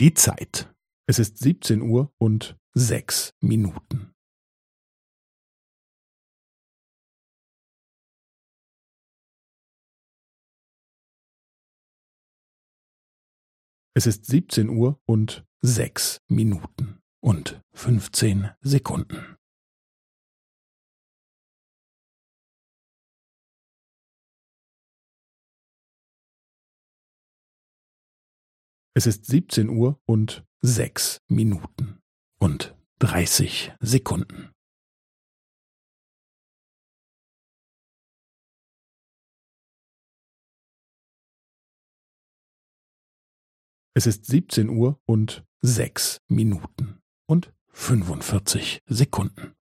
Die Zeit. Es ist 17 Uhr und sechs Minuten. Es ist 17 Uhr und sechs Minuten und fünfzehn Sekunden. Es ist 17 Uhr und sechs Minuten und dreißig Sekunden. Es ist 17 Uhr und sechs Minuten und fünfundvierzig Sekunden.